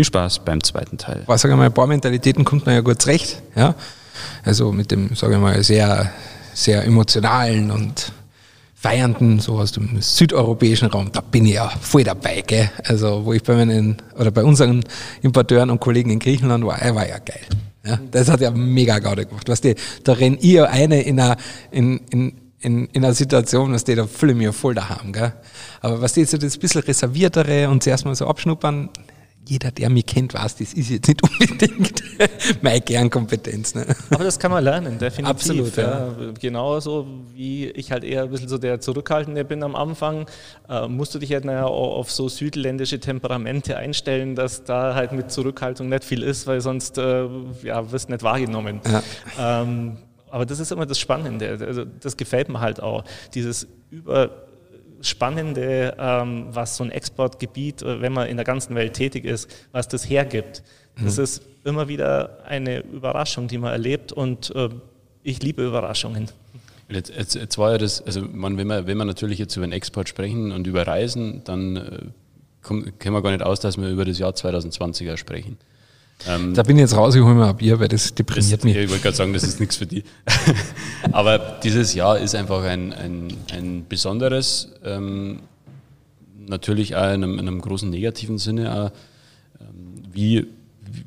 Viel Spaß beim zweiten Teil. Was sage ich mal, ein paar Mentalitäten kommt man ja gut zurecht. Ja? Also mit dem, sage ich mal, sehr, sehr emotionalen und feiernden, so aus dem südeuropäischen Raum, da bin ich ja voll dabei, gell? Also, wo ich bei meinen, oder bei unseren Importeuren und Kollegen in Griechenland war, war ja geil. Ja, das hat ja mega Gaude gemacht. Was die, da renn ich ja eine in einer, in, in, in, in einer Situation, was die da fühle ich mich voll daheim, gell? Aber was die so das bisschen reserviertere und zuerst mal so abschnuppern, jeder, der mich kennt, weiß, das ist jetzt nicht unbedingt meine Kernkompetenz. Ne? Aber das kann man lernen, definitiv. Absolut, ja. ja. Genauso wie ich halt eher ein bisschen so der Zurückhaltende bin am Anfang, äh, musst du dich halt naja auf so südländische Temperamente einstellen, dass da halt mit Zurückhaltung nicht viel ist, weil sonst äh, ja, wirst nicht wahrgenommen. Ja. Ähm, aber das ist immer das Spannende. Also das gefällt mir halt auch. Dieses über Spannende, ähm, was so ein Exportgebiet, äh, wenn man in der ganzen Welt tätig ist, was das hergibt. Mhm. Das ist immer wieder eine Überraschung, die man erlebt und äh, ich liebe Überraschungen. Jetzt, jetzt, jetzt, war ja das, also man, wenn, wir, wenn wir natürlich jetzt über den Export sprechen und über Reisen, dann äh, kommen, können wir gar nicht aus, dass wir über das Jahr 2020er sprechen. Ähm, da bin ich jetzt raus, ich hole mir ein Bier, weil das deprimiert das, mich. Ich wollte gerade sagen, das ist nichts für die. Aber dieses Jahr ist einfach ein, ein, ein besonderes, ähm, natürlich auch in einem, in einem, großen negativen Sinne. Auch, ähm, wie,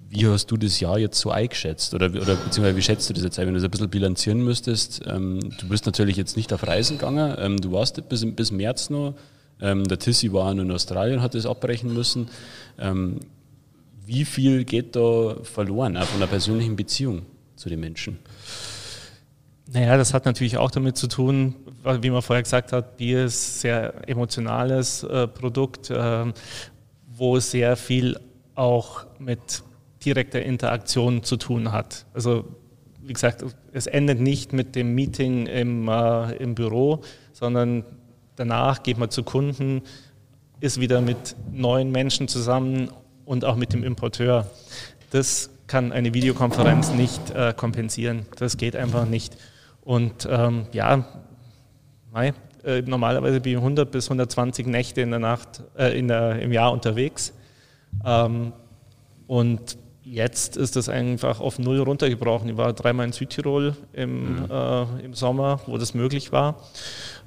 wie hast du das Jahr jetzt so eingeschätzt? Oder, oder beziehungsweise wie schätzt du das jetzt ein, wenn du das ein bisschen bilanzieren müsstest? Ähm, du bist natürlich jetzt nicht auf Reisen gegangen, ähm, du warst bis, bis März noch. Der Tissi war in Australien, hat das abbrechen müssen wie viel geht da verloren, auch von der persönlichen Beziehung zu den Menschen? Naja, das hat natürlich auch damit zu tun, wie man vorher gesagt hat, Bier ist ein sehr emotionales äh, Produkt, äh, wo sehr viel auch mit direkter Interaktion zu tun hat. Also wie gesagt, es endet nicht mit dem Meeting im, äh, im Büro, sondern danach geht man zu Kunden, ist wieder mit neuen Menschen zusammen und auch mit dem Importeur. Das kann eine Videokonferenz nicht äh, kompensieren. Das geht einfach nicht. Und ähm, ja, mei, äh, normalerweise bin ich 100 bis 120 Nächte in der Nacht, äh, in der, im Jahr unterwegs. Ähm, und jetzt ist das einfach auf null runtergebrochen. Ich war dreimal in Südtirol im, mhm. Äh, im Sommer, wo das möglich war.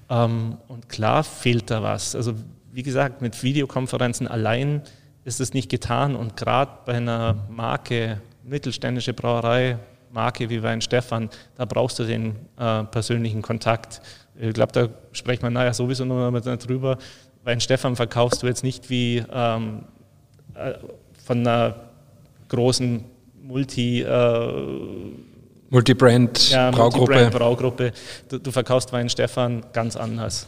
Ähm, und klar fehlt da was. Also wie gesagt, mit Videokonferenzen allein ist es nicht getan. Und gerade bei einer Marke, mittelständische Brauerei, Marke wie Wein Stefan, da brauchst du den äh, persönlichen Kontakt. Ich glaube, da spricht man naja sowieso noch mal drüber. Wein Stefan verkaufst du jetzt nicht wie ähm, äh, von einer großen Multi- äh, Multibrand ja, Braugruppe. Multibrand Braugruppe. Du, du verkaufst Wein Stefan ganz anders.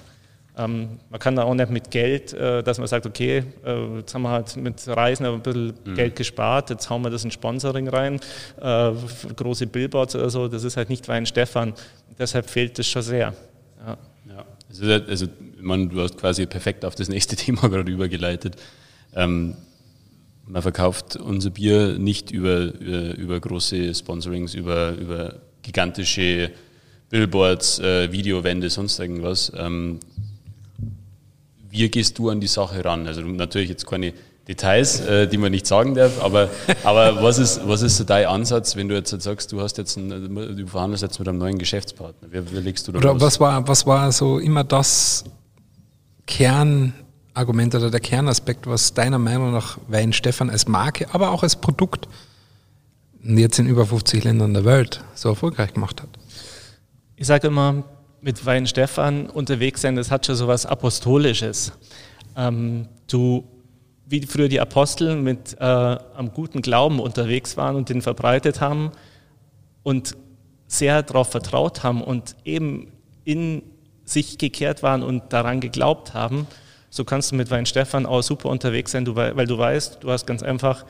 Ähm, man kann da auch nicht mit Geld, äh, dass man sagt, okay, äh, jetzt haben wir halt mit Reisen ein bisschen mhm. Geld gespart, jetzt hauen wir das in Sponsoring rein, äh, große Billboards oder so, das ist halt nicht Wein Stefan. Deshalb fehlt das schon sehr. Ja. ja. Also, also man, du hast quasi perfekt auf das nächste Thema gerade übergeleitet. Ähm, man verkauft unser Bier nicht über, über, über große Sponsorings, über, über gigantische Billboards, äh, Videowände, sonst irgendwas. Ähm, wie gehst du an die Sache ran? Also natürlich jetzt keine Details, äh, die man nicht sagen darf, aber, aber was, ist, was ist so dein Ansatz, wenn du jetzt sagst, du hast jetzt einen, du verhandelst jetzt mit einem neuen Geschäftspartner? Wie, wie legst du da oder los? Was war, was war so immer das Kernargument oder der Kernaspekt, was deiner Meinung nach Wein Stefan als Marke, aber auch als Produkt jetzt in über 50 Ländern der Welt so erfolgreich gemacht hat? Ich sage immer, mit Wein Stefan unterwegs sein, das hat schon so was Apostolisches. Ähm, du, wie früher die Apostel mit äh, am guten Glauben unterwegs waren und den verbreitet haben und sehr darauf vertraut haben und eben in sich gekehrt waren und daran geglaubt haben, so kannst du mit Wein Stefan auch super unterwegs sein, weil du weißt, du hast ganz einfach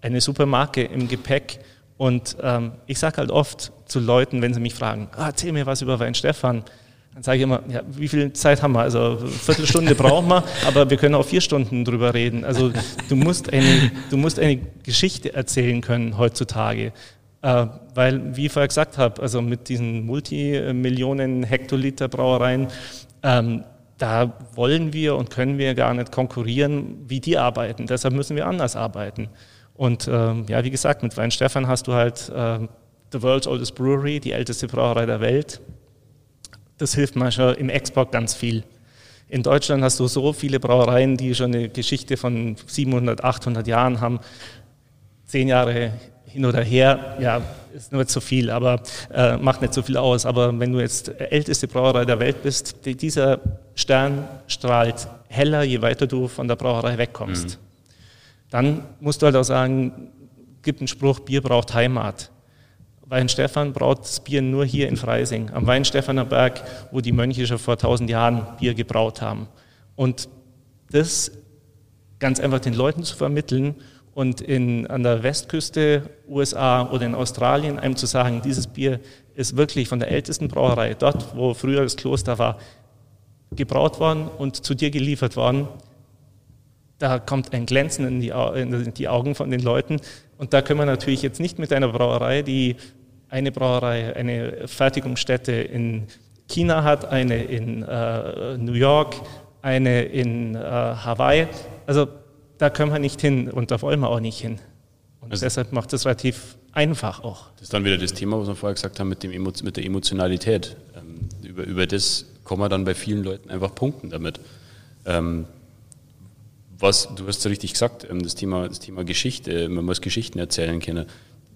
eine super Marke im Gepäck und ähm, ich sage halt oft zu Leuten, wenn sie mich fragen, ah, erzähl mir was über Wein Stefan, dann sage ich immer, ja, wie viel Zeit haben wir? Also eine Viertelstunde brauchen wir, aber wir können auch vier Stunden drüber reden. Also du musst eine, du musst eine Geschichte erzählen können heutzutage. Äh, weil, wie ich vorher gesagt habe, also mit diesen Multimillionen Hektoliter Brauereien, ähm, da wollen wir und können wir gar nicht konkurrieren, wie die arbeiten. Deshalb müssen wir anders arbeiten. Und ähm, ja, wie gesagt, mit Weinstefan hast du halt äh, The World's Oldest Brewery, die älteste Brauerei der Welt. Das hilft manchmal im Export ganz viel. In Deutschland hast du so viele Brauereien, die schon eine Geschichte von 700, 800 Jahren haben. Zehn Jahre hin oder her, ja, ist nur zu viel, aber äh, macht nicht so viel aus. Aber wenn du jetzt älteste Brauerei der Welt bist, die, dieser Stern strahlt heller, je weiter du von der Brauerei wegkommst. Mhm. Dann musst du halt auch sagen, gibt einen Spruch, Bier braucht Heimat. Weinstefan braut das Bier nur hier in Freising, am Weinstefaner Berg, wo die Mönche schon vor tausend Jahren Bier gebraut haben. Und das ganz einfach den Leuten zu vermitteln und in, an der Westküste USA oder in Australien einem zu sagen, dieses Bier ist wirklich von der ältesten Brauerei, dort wo früher das Kloster war, gebraut worden und zu dir geliefert worden, da kommt ein Glänzen in die, in die Augen von den Leuten. Und da können wir natürlich jetzt nicht mit einer Brauerei, die eine Brauerei, eine Fertigungsstätte in China hat, eine in äh, New York, eine in äh, Hawaii. Also da können wir nicht hin und da wollen wir auch nicht hin. Und also deshalb macht es relativ einfach auch. Das ist dann wieder das Thema, was wir vorher gesagt haben mit, dem Emo mit der Emotionalität. Ähm, über, über das kann man dann bei vielen Leuten einfach punkten damit. Ähm, was, du hast es richtig gesagt, ähm, das Thema, das Thema Geschichte, man muss Geschichten erzählen können.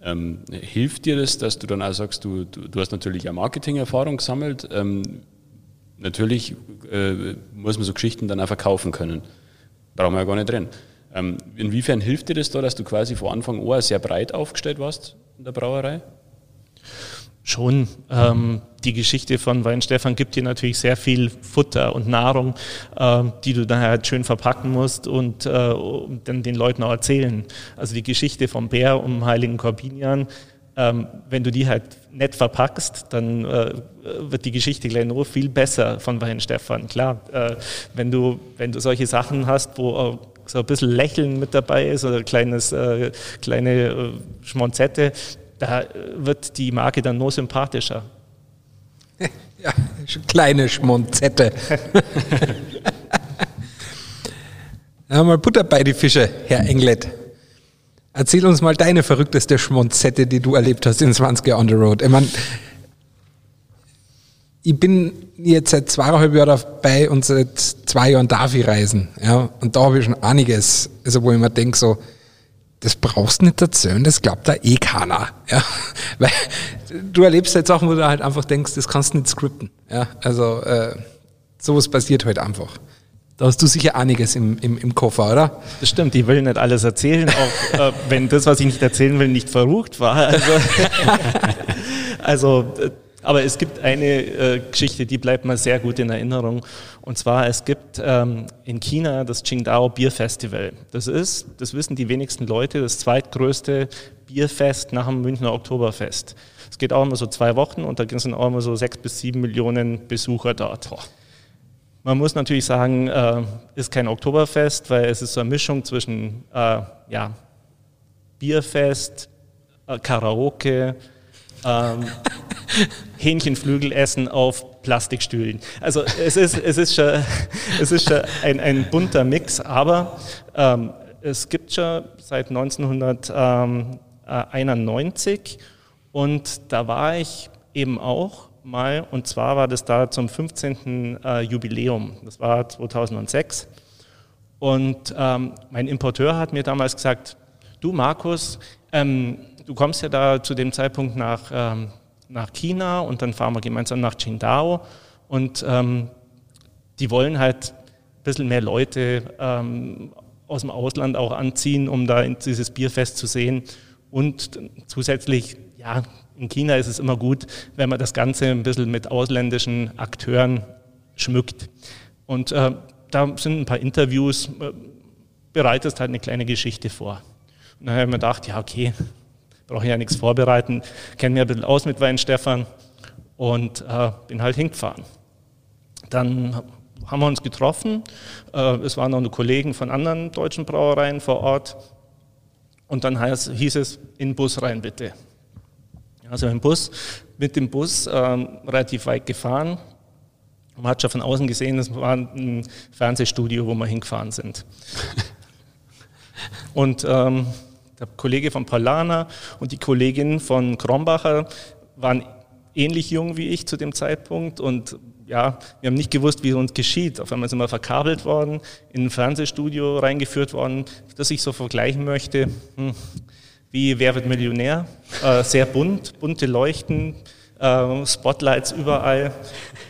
Ähm, hilft dir das, dass du dann auch sagst, du, du, du hast natürlich auch Marketing-Erfahrung gesammelt. Ähm, natürlich äh, muss man so Geschichten dann auch verkaufen können. Brauchen wir ja gar nicht drin. Ähm, inwiefern hilft dir das da, dass du quasi vor Anfang an sehr breit aufgestellt warst in der Brauerei? Schon. Ähm, die Geschichte von Weinstefan gibt dir natürlich sehr viel Futter und Nahrung, äh, die du dann halt schön verpacken musst und, äh, dann den Leuten auch erzählen. Also die Geschichte vom Bär um Heiligen Corbinian, ähm, wenn du die halt nett verpackst, dann äh, wird die Geschichte gleich nur viel besser von Weinstefan. Klar, äh, wenn, du, wenn du solche Sachen hast, wo so ein bisschen Lächeln mit dabei ist oder kleines, äh, kleine äh, Schmonzette, da wird die Marke dann nur sympathischer. Ja, kleine Schmonzette. mal Butter bei die Fische, Herr Englet. Erzähl uns mal deine verrückteste Schmonzette, die du erlebt hast in 20 on the Road. Ich meine, ich bin jetzt seit zweieinhalb Jahren dabei und seit zwei Jahren darf ich reisen. Ja, und da habe ich schon einiges, also wo ich mir denke, so, das brauchst nicht erzählen, das glaubt da eh keiner. Ja? Weil du erlebst halt Sachen, wo du halt einfach denkst, das kannst du nicht skripten. Ja? Also äh, sowas passiert halt einfach. Da hast du sicher einiges im, im, im Koffer, oder? Das stimmt, ich will nicht alles erzählen, auch äh, wenn das, was ich nicht erzählen will, nicht verrucht war. Also, also äh, aber es gibt eine äh, Geschichte, die bleibt mir sehr gut in Erinnerung. Und zwar, es gibt ähm, in China das Qingdao Bierfestival. Das ist, das wissen die wenigsten Leute, das zweitgrößte Bierfest nach dem Münchner Oktoberfest. Es geht auch immer so zwei Wochen und da sind auch immer so sechs bis sieben Millionen Besucher dort. Man muss natürlich sagen, äh, ist kein Oktoberfest, weil es ist so eine Mischung zwischen äh, ja, Bierfest, äh, Karaoke, ähm, Hähnchenflügel essen auf Plastikstühlen. Also es ist, es ist schon, es ist schon ein, ein bunter Mix, aber ähm, es gibt schon seit 1991 und da war ich eben auch mal und zwar war das da zum 15. Äh, Jubiläum, das war 2006 und ähm, mein Importeur hat mir damals gesagt, du Markus, ähm, du kommst ja da zu dem Zeitpunkt nach, ähm, nach China und dann fahren wir gemeinsam nach Qingdao und ähm, die wollen halt ein bisschen mehr Leute ähm, aus dem Ausland auch anziehen, um da dieses Bierfest zu sehen und zusätzlich, ja, in China ist es immer gut, wenn man das Ganze ein bisschen mit ausländischen Akteuren schmückt. Und äh, da sind ein paar Interviews, äh, bereitest halt eine kleine Geschichte vor. Und dann habe ich mir gedacht, ja, okay, brauche ja nichts vorbereiten, kenne mich ein bisschen aus mit Weinstefan und äh, bin halt hingefahren. Dann haben wir uns getroffen, äh, es waren noch Kollegen von anderen deutschen Brauereien vor Ort und dann heißt, hieß es, in den Bus rein bitte. Also im Bus, mit dem Bus äh, relativ weit gefahren. Man hat schon von außen gesehen, es war ein Fernsehstudio, wo wir hingefahren sind. Und ähm, glaube, Kollege von Paulana und die Kollegin von Krombacher waren ähnlich jung wie ich zu dem Zeitpunkt und ja, wir haben nicht gewusst, wie es uns geschieht. Auf einmal sind wir verkabelt worden, in ein Fernsehstudio reingeführt worden, das ich so vergleichen möchte, hm, wie Wer wird Millionär? Äh, sehr bunt, bunte Leuchten, äh, Spotlights überall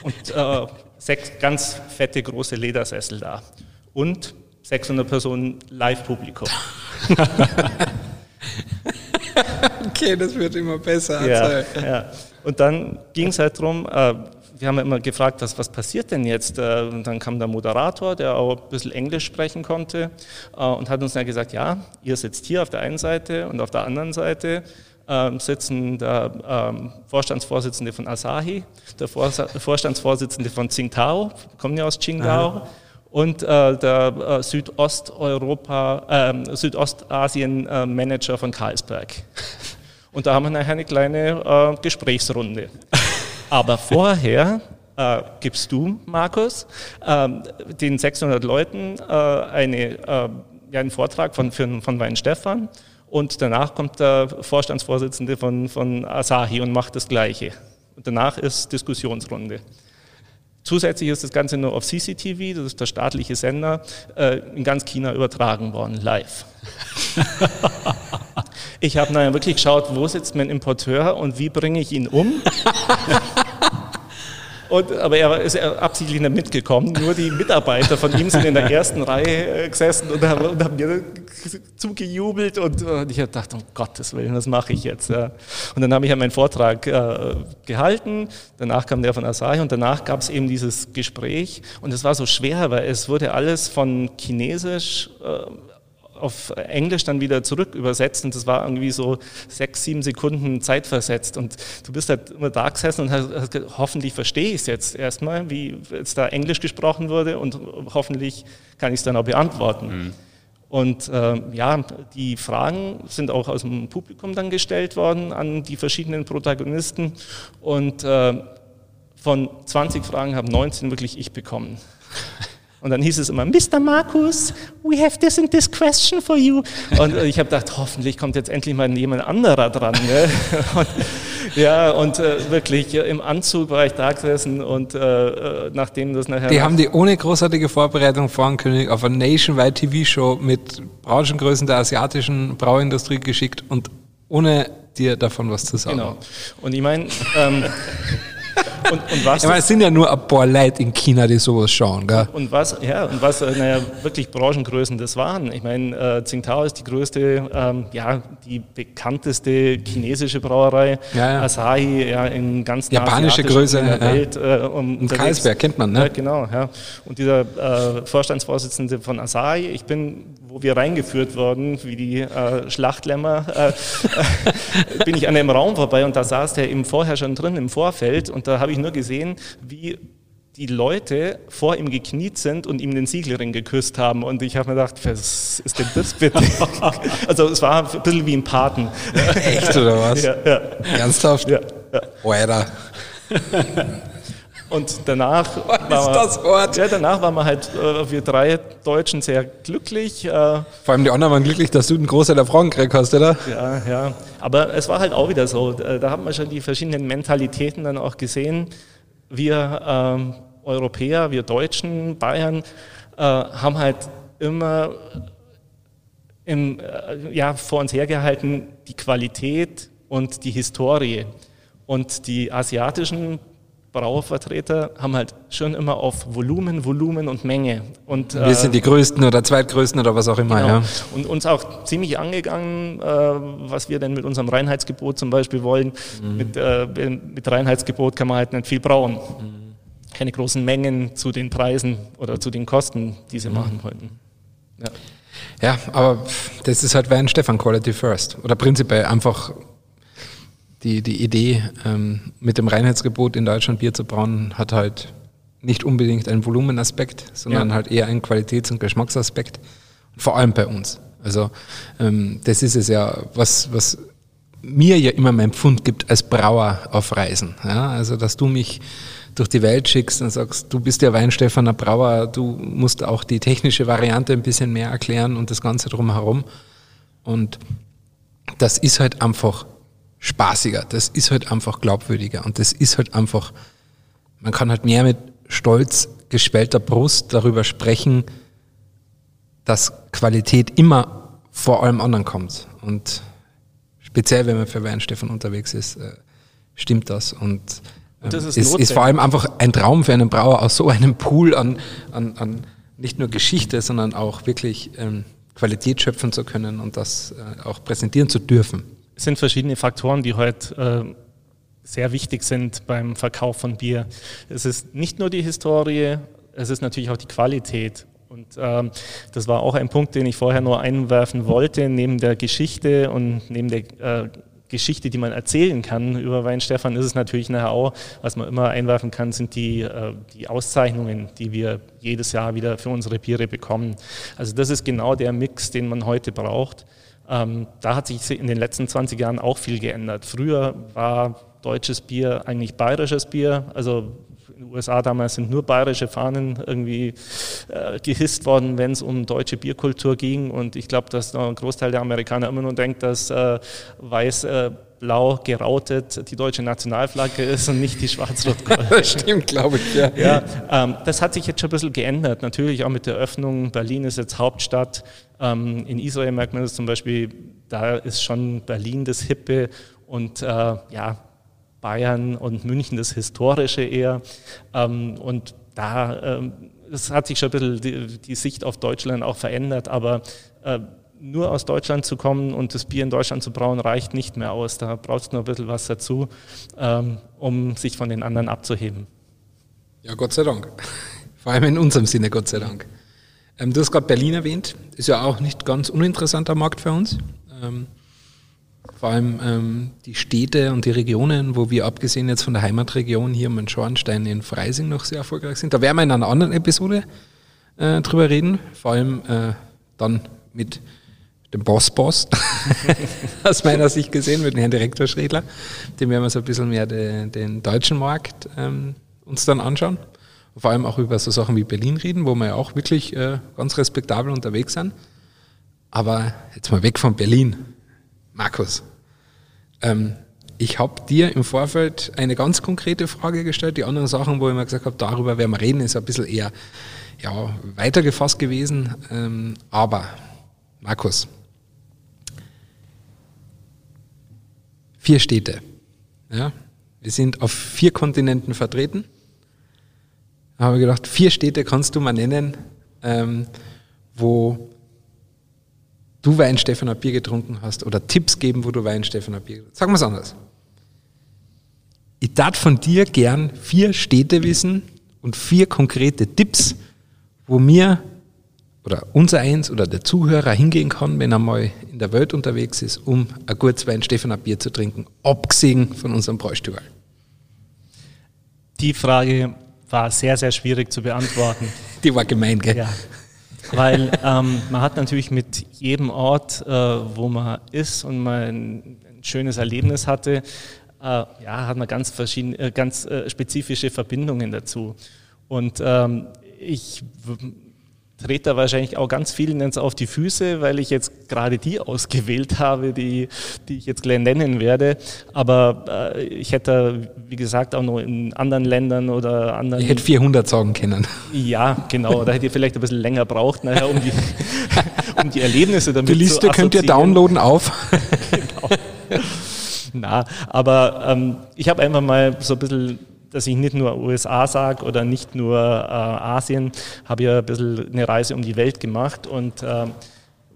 und äh, sechs ganz fette große Ledersessel da. Und 600 Personen Live-Publikum. okay, das wird immer besser. Ja, ja. Und dann ging es halt darum, äh, wir haben immer gefragt, was, was passiert denn jetzt? Äh, und dann kam der Moderator, der auch ein bisschen Englisch sprechen konnte äh, und hat uns dann gesagt, ja, ihr sitzt hier auf der einen Seite und auf der anderen Seite ähm, sitzen der ähm, Vorstandsvorsitzende von Asahi, der Vorstandsvorsitzende von Tsingtao, kommen ja aus Qingdao, Aha. Und äh, der Südosteuropa, äh, Südostasien-Manager von Carlsberg. Und da haben wir nachher eine kleine Gesprächsrunde. Aber vorher äh, gibst du, Markus, äh, den 600 Leuten äh, eine, äh, ja, einen Vortrag von, von, von Weinstefan und danach kommt der Vorstandsvorsitzende von, von Asahi und macht das Gleiche. Und danach ist Diskussionsrunde. Zusätzlich ist das Ganze nur auf CCTV, das ist der staatliche Sender, äh, in ganz China übertragen worden, live. ich habe nachher wirklich geschaut, wo sitzt mein Importeur und wie bringe ich ihn um. Und, aber er ist absichtlich nicht mitgekommen. Nur die Mitarbeiter von ihm sind in der ersten Reihe äh, gesessen und haben, und haben mir zugejubelt. Und, und ich dachte, um Gottes Willen, was mache ich jetzt? Ja. Und dann habe ich ja meinen Vortrag äh, gehalten. Danach kam der von Asahi und danach gab es eben dieses Gespräch. Und es war so schwer, weil es wurde alles von Chinesisch äh, auf Englisch dann wieder zurück übersetzt und das war irgendwie so sechs, sieben Sekunden Zeit versetzt und du bist halt immer da gesessen und hast, hast hoffentlich verstehe ich es jetzt erstmal, wie jetzt da Englisch gesprochen wurde und hoffentlich kann ich es dann auch beantworten. Mhm. Und äh, ja, die Fragen sind auch aus dem Publikum dann gestellt worden an die verschiedenen Protagonisten und äh, von 20 Fragen haben 19 wirklich ich bekommen. Und dann hieß es immer, Mr. Markus, we have this and this question for you. Und ich habe gedacht, hoffentlich kommt jetzt endlich mal jemand anderer dran. Ne? Und, ja, und äh, wirklich im Anzug war ich da gesessen und äh, äh nachdem das nachher... Die haben die ohne großartige Vorbereitung vorankündigt auf eine Nationwide TV-Show mit Branchengrößen der asiatischen Brauindustrie geschickt und ohne dir davon was zu sagen. Genau. Und ich meine... Ähm, Und, und was? Ich meine, es sind ja nur ein paar Leute in China, die sowas schauen, gell? Und was, ja, und was, äh, naja, wirklich Branchengrößen das waren. Ich meine, äh, Tsingtao ist die größte, ähm, ja, die bekannteste chinesische Brauerei. Ja, ja. Asahi, ja, in ganz Japanische Größe in der. Welt. Äh, um, Im Kreisberg kennt man, ne? Ja, genau, ja. Und dieser äh, Vorstandsvorsitzende von Asahi, ich bin, wo wir reingeführt wurden, wie die äh, Schlachtlämmer, äh, bin ich an einem Raum vorbei und da saß der eben vorher schon drin im Vorfeld und da habe ich nur gesehen, wie die Leute vor ihm gekniet sind und ihm den Siegelring geküsst haben. Und ich habe mir gedacht, was ist denn das bitte? also es war ein bisschen wie ein Paten. Echt oder was? Ja, ja. Ernsthaft? Ja. ja. Und danach, war, das Wort? Ja, danach waren wir halt, äh, wir drei Deutschen, sehr glücklich. Äh, Vor allem die anderen waren glücklich, dass du einen Großteil der Frauen gekriegt hast, oder? Ja, ja. Aber es war halt auch wieder so. Äh, da haben wir schon die verschiedenen Mentalitäten dann auch gesehen. Wir ähm, Europäer, wir Deutschen, Bayern, äh, haben halt immer im, äh, ja, vor uns hergehalten die Qualität und die Historie. Und die asiatischen Brauervertreter haben halt schon immer auf Volumen, Volumen und Menge. Und, Wir äh, sind die Größten oder Zweitgrößten oder was auch immer. Genau. Ja. Und uns auch ziemlich angegangen, äh, was wir denn mit unserem Reinheitsgebot zum Beispiel wollen. Mhm. Mit, äh, mit Reinheitsgebot kann man halt nicht viel brauen. Mhm. Keine großen Mengen zu den Preisen oder zu den Kosten, die sie mhm. machen wollten. Ja. ja, aber das ist halt Wein Stefan Quality First. Oder prinzipiell einfach die, die Idee, ähm, mit dem Reinheitsgebot in Deutschland Bier zu brauen, hat halt nicht unbedingt einen Volumenaspekt, sondern ja. halt eher einen Qualitäts- und Geschmacksaspekt. Vor allem bei uns. Also ähm, das ist es ja, was, was mir ja immer mein Pfund gibt als Brauer auf Reisen. Ja? Also dass du mich durch die Welt schickst und sagst, du bist ja Weinstefaner Brauer, du musst auch die technische Variante ein bisschen mehr erklären und das Ganze drumherum. Und das ist halt einfach spaßiger, das ist halt einfach glaubwürdiger und das ist halt einfach, man kann halt mehr mit stolz gespellter Brust darüber sprechen, dass Qualität immer vor allem anderen kommt. Und speziell, wenn man für Weinstefan unterwegs ist, äh, stimmt das. Und, ähm, das ist, ist, ist, vor allem einfach ein Traum für einen Brauer aus so einem Pool an, an, an nicht nur Geschichte, sondern auch wirklich ähm, Qualität schöpfen zu können und das äh, auch präsentieren zu dürfen. Sind verschiedene Faktoren, die heute äh, sehr wichtig sind beim Verkauf von Bier. Es ist nicht nur die Historie, es ist natürlich auch die Qualität. Und ähm, das war auch ein Punkt, den ich vorher nur einwerfen wollte, neben der Geschichte und neben der äh, Geschichte, die man erzählen kann über Weinstefan, ist es natürlich nachher auch, was man immer einwerfen kann, sind die, äh, die Auszeichnungen, die wir jedes Jahr wieder für unsere Biere bekommen. Also das ist genau der Mix, den man heute braucht. Ähm, da hat sich in den letzten 20 Jahren auch viel geändert. Früher war deutsches Bier eigentlich bayerisches Bier, also in den USA damals sind nur bayerische Fahnen irgendwie äh, gehisst worden, wenn es um deutsche Bierkultur ging. Und ich glaube, dass ein Großteil der Amerikaner immer nur denkt, dass äh, weiß, äh, blau gerautet die deutsche Nationalflagge ist und nicht die schwarz-rot-gold. das stimmt, glaube ich, ja. ja ähm, das hat sich jetzt schon ein bisschen geändert. Natürlich auch mit der Öffnung. Berlin ist jetzt Hauptstadt. Ähm, in Israel merkt man das zum Beispiel, da ist schon Berlin das Hippe und äh, ja, Bayern und München das Historische eher. Ähm, und da ähm, das hat sich schon ein bisschen die, die, Sicht auf Deutschland auch verändert, aber äh, nur aus Deutschland zu kommen und das Bier in Deutschland zu brauen, reicht nicht mehr aus. Da braucht es noch ein bisschen was dazu, ähm, um sich von den anderen abzuheben. Ja, Gott sei Dank. Vor allem in unserem Sinne, Gott sei Dank. Ähm, du hast gerade Berlin erwähnt, ist ja auch nicht ganz uninteressanter Markt für uns. Ähm, vor allem ähm, die Städte und die Regionen, wo wir abgesehen jetzt von der Heimatregion hier in Schornstein in Freising noch sehr erfolgreich sind. Da werden wir in einer anderen Episode äh, drüber reden, vor allem äh, dann mit dem Boss-Boss, aus meiner Sicht gesehen, mit dem Herrn Direktor Schredler. Dem werden wir so ein bisschen mehr de, den deutschen Markt ähm, uns dann anschauen. Vor allem auch über so Sachen wie Berlin reden, wo wir ja auch wirklich äh, ganz respektabel unterwegs sind. Aber jetzt mal weg von Berlin. Markus, ähm, ich habe dir im Vorfeld eine ganz konkrete Frage gestellt. Die anderen Sachen, wo ich mir gesagt habe, darüber werden wir reden, ist ein bisschen eher ja, weitergefasst gewesen. Ähm, aber, Markus, vier Städte. Ja? Wir sind auf vier Kontinenten vertreten. Da habe ich gedacht, vier Städte kannst du mal nennen, ähm, wo du Weinstefan Bier getrunken hast oder Tipps geben, wo du Weinstefan Bier getrunken hast. Sagen wir es anders. Ich darf von dir gern vier Städte wissen und vier konkrete Tipps, wo mir oder unser eins oder der Zuhörer hingehen kann, wenn er mal in der Welt unterwegs ist, um ein gutes Weinstefan Bier zu trinken, abgesehen von unserem Bräustübel. Die Frage war sehr, sehr schwierig zu beantworten. Die war gemein, gell? Ja. Weil ähm, man hat natürlich mit jedem Ort, äh, wo man ist und man ein, schönes Erlebnis hatte, äh, ja, hat man ganz, verschiedene, äh, ganz äh, spezifische Verbindungen dazu. Und ähm, ich trete da wahrscheinlich auch ganz vielen jetzt auf die Füße, weil ich jetzt gerade die ausgewählt habe, die, die ich jetzt gleich nennen werde. Aber äh, ich hätte, wie gesagt, auch noch in anderen Ländern oder anderen... Ich hätte 400 sagen können. Ja, genau. Da hätte ich vielleicht ein bisschen länger braucht, nachher, um die, um die Erlebnisse damit zu Die Liste zu könnt ihr downloaden auf. genau. Na, aber ähm, ich habe einfach mal so ein bisschen dass ich nicht nur USA sage oder nicht nur äh, Asien, habe ja ein bisschen eine Reise um die Welt gemacht und äh,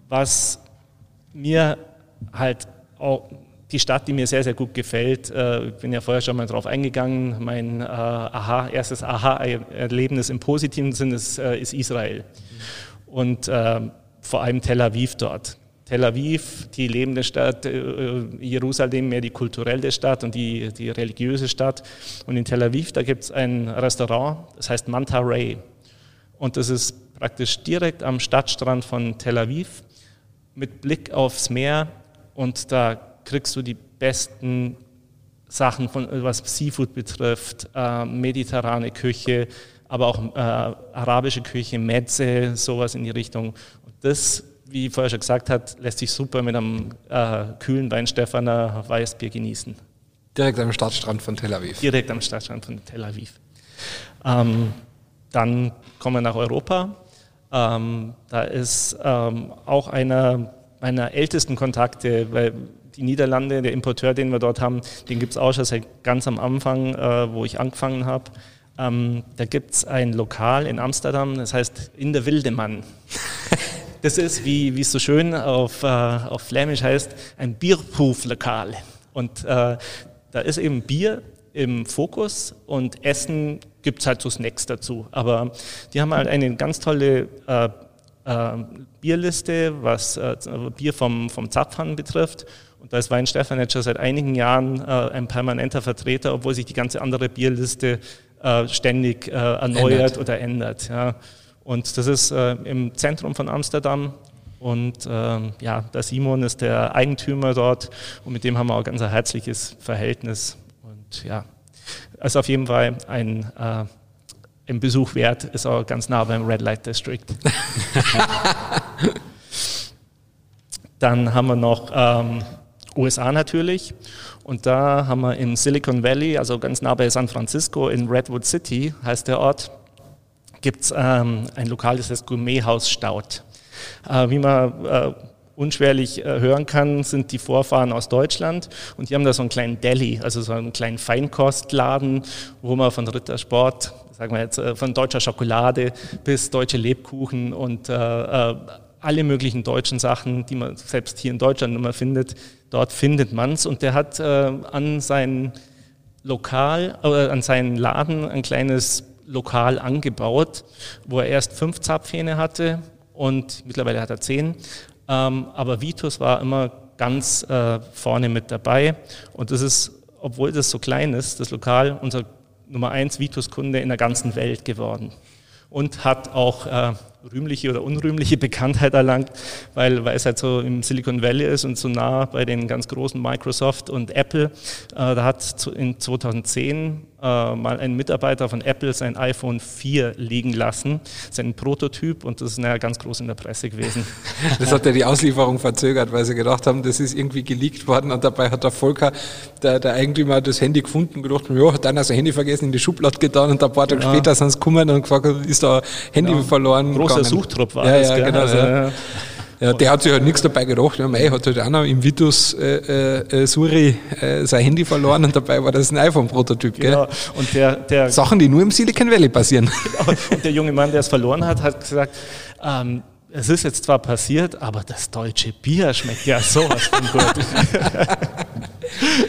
was mir halt auch die Stadt, die mir sehr, sehr gut gefällt, äh, ich bin ja vorher schon mal drauf eingegangen, mein äh, Aha, erstes Aha-Erlebnis im positiven Sinn ist, äh, ist Israel und äh, vor allem Tel Aviv dort. Tel Aviv, die lebende Stadt, äh, Jerusalem mehr die kulturelle Stadt und die, die religiöse Stadt. Und in Tel Aviv, da gibt es ein Restaurant, das heißt Manta Ray. Und das ist praktisch direkt am Stadtstrand von Tel Aviv mit Blick aufs Meer und da kriegst du die besten Sachen, von, was Seafood betrifft, äh, mediterrane Küche, aber auch äh, arabische Küche, Metze, sowas in die Richtung. Das wie vorher schon gesagt hat, lässt sich super mit einem äh, kühlen Weinstefaner Weißbier genießen. Direkt am Stadtstrand von Tel Aviv. Direkt am Stadtstrand von Tel Aviv. Ähm, dann kommen wir nach Europa. Ähm, da ist ähm, auch einer meiner ältesten Kontakte, weil die Niederlande, der Importeur, den wir dort haben, den gibt es auch schon seit ganz am Anfang, äh, wo ich angefangen habe. Ähm, da gibt es ein Lokal in Amsterdam, das heißt In der Wildemann. Das ist, wie, wie es so schön auf, äh, auf Flämisch heißt, ein Bierproof-Lokal. Und äh, da ist eben Bier im Fokus und Essen gibt es halt so Snacks dazu. Aber die haben halt eine ganz tolle äh, äh, Bierliste, was äh, Bier vom, vom Zapfhahn betrifft. Und da ist Weinstefan jetzt schon seit einigen Jahren äh, ein permanenter Vertreter, obwohl sich die ganze andere Bierliste ständig erneuert ändert. oder ändert. Ja. Und das ist äh, im Zentrum von Amsterdam. Und ähm, ja, der Simon ist der Eigentümer dort und mit dem haben wir auch ganz ein herzliches Verhältnis. Und ja, also auf jeden Fall ein, äh, ein Besuch wert, ist auch ganz nah beim Red Light District. Dann haben wir noch ähm, USA natürlich. Und da haben wir in Silicon Valley, also ganz nah bei San Francisco, in Redwood City heißt der Ort, gibt es ähm, ein Lokal, das heißt Gourmethaus Staud. Äh, wie man äh, unschwerlich äh, hören kann, sind die Vorfahren aus Deutschland und die haben da so einen kleinen Deli, also so einen kleinen Feinkostladen, wo man von Rittersport, sagen wir jetzt äh, von deutscher Schokolade bis deutsche Lebkuchen und äh, äh, alle möglichen deutschen Sachen, die man selbst hier in Deutschland immer findet, dort findet man es. Und der hat an sein Lokal, an seinen Laden ein kleines lokal angebaut, wo er erst fünf Zapfhähne hatte und mittlerweile hat er zehn. Ähm, aber Vitus war immer ganz äh, vorne mit dabei. Und das ist, obwohl das so klein ist, das Lokal, unser Nummer eins Vitus-Kunde in der ganzen Welt geworden. Und hat auch äh, rühmliche oder unrühmliche Bekanntheit erlangt, weil, weil es halt so im Silicon Valley ist und so nah bei den ganz großen Microsoft und Apple. Äh, da hat in 2010 äh, mal ein Mitarbeiter von Apple sein iPhone 4 liegen lassen, sein Prototyp und das ist naja, ganz groß in der Presse gewesen. Das hat ja die Auslieferung verzögert, weil sie gedacht haben, das ist irgendwie geleakt worden und dabei hat der Volker, der, der Eigentümer, das Handy gefunden und gedacht, ja, hat einer sein Handy vergessen, in die Schublade getan und ein paar Tage ja. später sind sie gekommen und gefragt, ist da Handy ja. verloren? Großer Suchtrupp war ja, das, ja? Genau, also, ja. Der hat sich halt nichts dabei gedacht. Ja, mei, hat halt einer im Vitus äh, äh, Suri äh, sein Handy verloren und dabei war das ein iPhone-Prototyp. Genau. Und der, der Sachen, die nur im Silicon Valley passieren. Genau. Und der junge Mann, der es verloren hat, hat gesagt, ähm, es ist jetzt zwar passiert, aber das deutsche Bier schmeckt ja sowas von gut.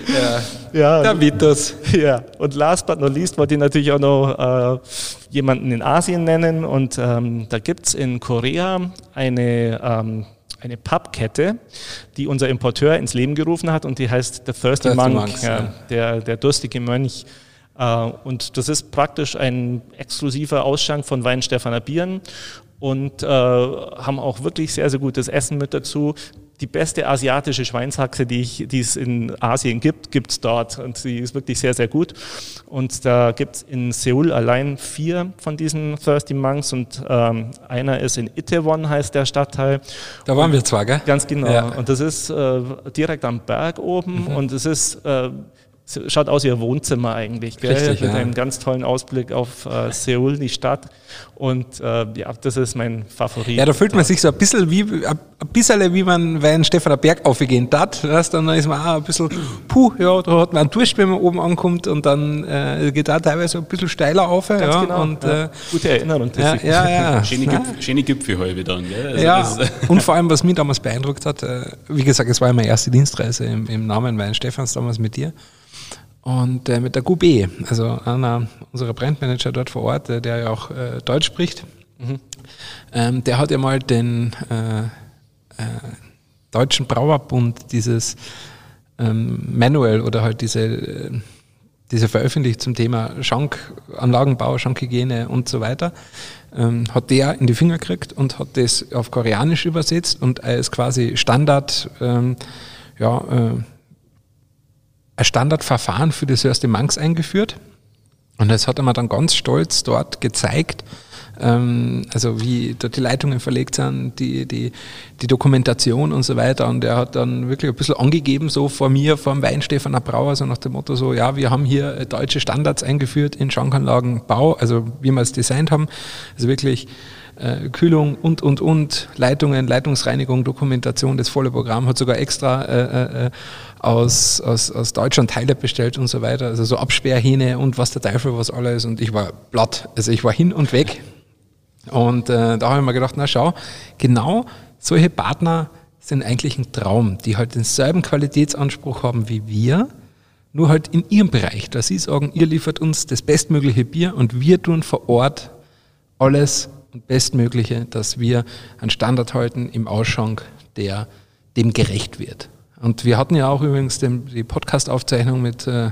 ja, ja, der Vitus. Ja, und last but not least wollte ich natürlich auch noch äh, jemanden in Asien nennen. Und ähm, da gibt es in Korea eine, ähm, eine Pubkette, die unser Importeur ins Leben gerufen hat und die heißt The Thirsty, Thirsty Monk, Monks, ja, ja. Der, der durstige Mönch. Äh, und das ist praktisch ein exklusiver Ausschank von Weinstefaner Bieren und äh, haben auch wirklich sehr, sehr gutes Essen mit dazu. Die beste asiatische Schweinshaxe, die, ich, die es in Asien gibt, gibt es dort und sie ist wirklich sehr, sehr gut. Und da gibt es in Seoul allein vier von diesen Thirsty Monks und ähm, einer ist in Itaewon, heißt der Stadtteil. Da waren und, wir zwar, gell? Ganz genau. Ja. Und das ist äh, direkt am Berg oben mhm. und es ist... Äh, schaut aus wie ein Wohnzimmer eigentlich, gell? Richtig, mit ja. einem ganz tollen Ausblick auf äh, Seoul, die Stadt. Und äh, ja, das ist mein Favorit. Ja, da fühlt man sich so ein bisschen wie, ein bisschen wie man, wenn Stefan Berg aufgehen hat, dann ist man auch ein bisschen, puh, ja, da hat man einen Durst, wenn man oben ankommt und dann äh, geht da teilweise ein bisschen steiler auf. Ganz ja, genau. Und, ja. Äh, Gute Erinnerung. Ja, ja, ja. Schöne, Gipf schöne Gipfelhalbe dann. Gell? Also ja, und vor allem, was mich damals beeindruckt hat, äh, wie gesagt, es war meine erste Dienstreise im, im Namen meines Stefans damals mit dir. Und äh, mit der QB, also einer unserer Brandmanager dort vor Ort, äh, der ja auch äh, Deutsch spricht, mhm. ähm, der hat ja mal den äh, äh, Deutschen Brauerbund dieses ähm, Manual oder halt diese, äh, diese veröffentlicht zum Thema Schankanlagenbau, Schankhygiene und so weiter, ähm, hat der in die Finger gekriegt und hat das auf Koreanisch übersetzt und als quasi Standard ähm, ja, ein Standardverfahren für das erste Monks eingeführt. Und das hat er mir dann ganz stolz dort gezeigt, ähm, also wie dort die Leitungen verlegt sind, die, die, die Dokumentation und so weiter. Und er hat dann wirklich ein bisschen angegeben, so vor mir, vor dem Weinstefaner Brauer, so nach dem Motto so, ja, wir haben hier deutsche Standards eingeführt in Schankanlagenbau, also wie wir es designt haben. Also wirklich äh, Kühlung und, und, und, Leitungen, Leitungsreinigung, Dokumentation, das volle Programm, hat sogar extra äh, äh, aus, aus, aus Deutschland Teile bestellt und so weiter, also so Absperrhähne und was der Teufel was alles. Und ich war platt, also ich war hin und weg. Und äh, da habe ich mir gedacht, na schau, genau solche Partner sind eigentlich ein Traum, die halt denselben Qualitätsanspruch haben wie wir, nur halt in ihrem Bereich, da sie sagen, ihr liefert uns das bestmögliche Bier und wir tun vor Ort alles Bestmögliche, dass wir einen Standard halten im Ausschank, der dem gerecht wird. Und wir hatten ja auch übrigens den, die Podcast-Aufzeichnung mit äh,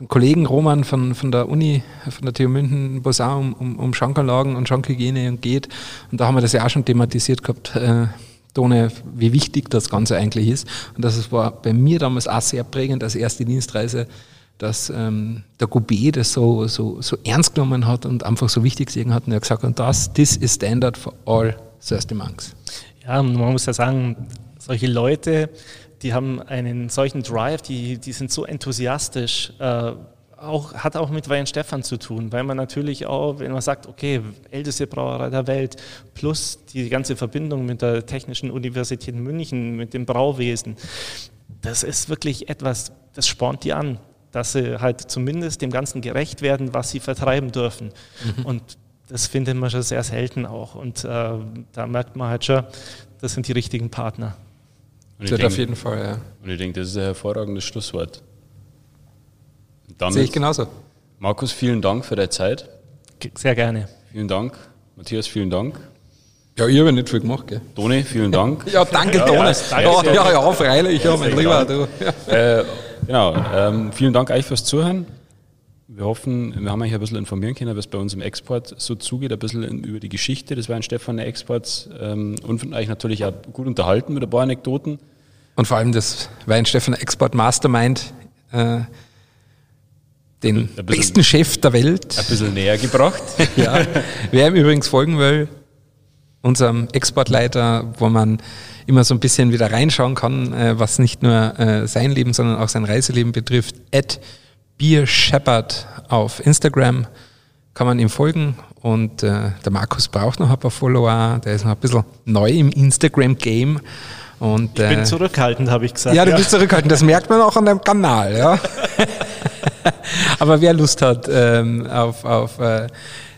dem Kollegen Roman von, von der Uni, von der TU München, auch um, um, um Schankanlagen und Schankhygiene geht. Und da haben wir das ja auch schon thematisiert gehabt, äh, Tone, wie wichtig das Ganze eigentlich ist. Und das war bei mir damals auch sehr prägend als erste Dienstreise dass ähm, der Goubet das so, so, so ernst genommen hat und einfach so wichtig gesehen hat und er hat gesagt, und das, this is standard for all Thirsty Monks. Ja, man muss ja sagen, solche Leute, die haben einen solchen Drive, die, die sind so enthusiastisch, äh, auch, hat auch mit Weihenstephan zu tun, weil man natürlich auch, wenn man sagt, okay, älteste Brauerei der Welt, plus die ganze Verbindung mit der Technischen Universität München, mit dem Brauwesen, das ist wirklich etwas, das spornt die an dass sie halt zumindest dem Ganzen gerecht werden, was sie vertreiben dürfen. Mhm. Und das findet man schon sehr selten auch. Und äh, da merkt man halt schon, das sind die richtigen Partner. Und das auf jeden Fall, ja. Und ich denke, das ist ein hervorragendes Schlusswort. Sehe ich genauso. Markus, vielen Dank für deine Zeit. Sehr gerne. Vielen Dank. Matthias, vielen Dank. Ja, ich habe nicht viel gemacht, gell? Toni, vielen Dank. ja, danke, Toni. Ja, ja, ja, ja, freilich, ja, mein Lieber. Du. Ja. Äh, Genau. Ähm, vielen Dank euch fürs Zuhören. Wir hoffen, wir haben euch ein bisschen informieren können, was bei uns im Export so zugeht, ein bisschen über die Geschichte des Weinstefan Exports ähm, und von euch natürlich auch gut unterhalten mit ein paar Anekdoten. Und vor allem das Weinstefan Export Mastermind, äh, den besten Chef der Welt. Ein bisschen näher gebracht. ja. Wer ihm übrigens folgen will, unserem Exportleiter, wo man immer so ein bisschen wieder reinschauen kann, äh, was nicht nur äh, sein Leben, sondern auch sein Reiseleben betrifft. At Beer Shepherd auf Instagram kann man ihm folgen und äh, der Markus braucht noch ein paar Follower, der ist noch ein bisschen neu im Instagram-Game. Und, ich bin äh, zurückhaltend, habe ich gesagt. Ja, du bist zurückhaltend, das merkt man auch an deinem Kanal. Ja. Aber wer Lust hat ähm, auf, auf äh,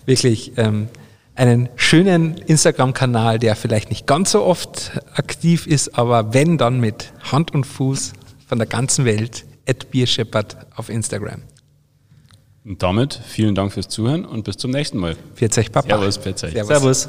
wirklich ähm, einen schönen Instagram-Kanal, der vielleicht nicht ganz so oft aktiv ist, aber wenn, dann mit Hand und Fuß von der ganzen Welt, at Biershepherd auf Instagram. Und damit vielen Dank fürs Zuhören und bis zum nächsten Mal. Pfiat euch, Papa. Servus, Servus. Servus.